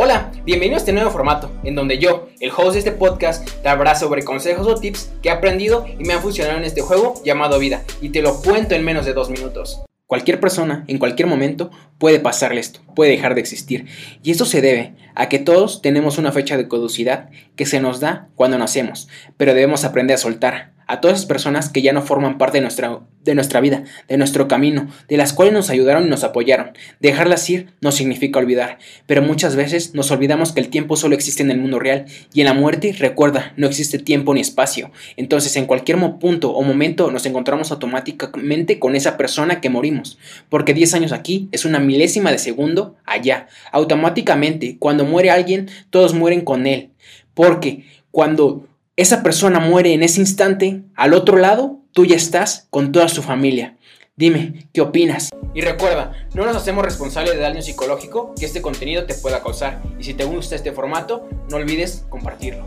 Hola, bienvenido a este nuevo formato, en donde yo, el host de este podcast, te hablará sobre consejos o tips que he aprendido y me han funcionado en este juego llamado vida, y te lo cuento en menos de dos minutos. Cualquier persona, en cualquier momento, puede pasarle esto, puede dejar de existir. Y esto se debe a que todos tenemos una fecha de caducidad que se nos da cuando nacemos, pero debemos aprender a soltar, a todas esas personas que ya no forman parte de nuestra, de nuestra vida, de nuestro camino, de las cuales nos ayudaron y nos apoyaron. Dejarlas ir no significa olvidar, pero muchas veces nos olvidamos que el tiempo solo existe en el mundo real y en la muerte, recuerda, no existe tiempo ni espacio. Entonces, en cualquier punto o momento nos encontramos automáticamente con esa persona que morimos, porque 10 años aquí es una milésima de segundo allá. Automáticamente, cuando muere alguien, todos mueren con él, porque cuando esa persona muere en ese instante, al otro lado, tú ya estás con toda su familia. Dime, ¿qué opinas? Y recuerda, no nos hacemos responsables de daño psicológico que este contenido te pueda causar. Y si te gusta este formato, no olvides compartirlo.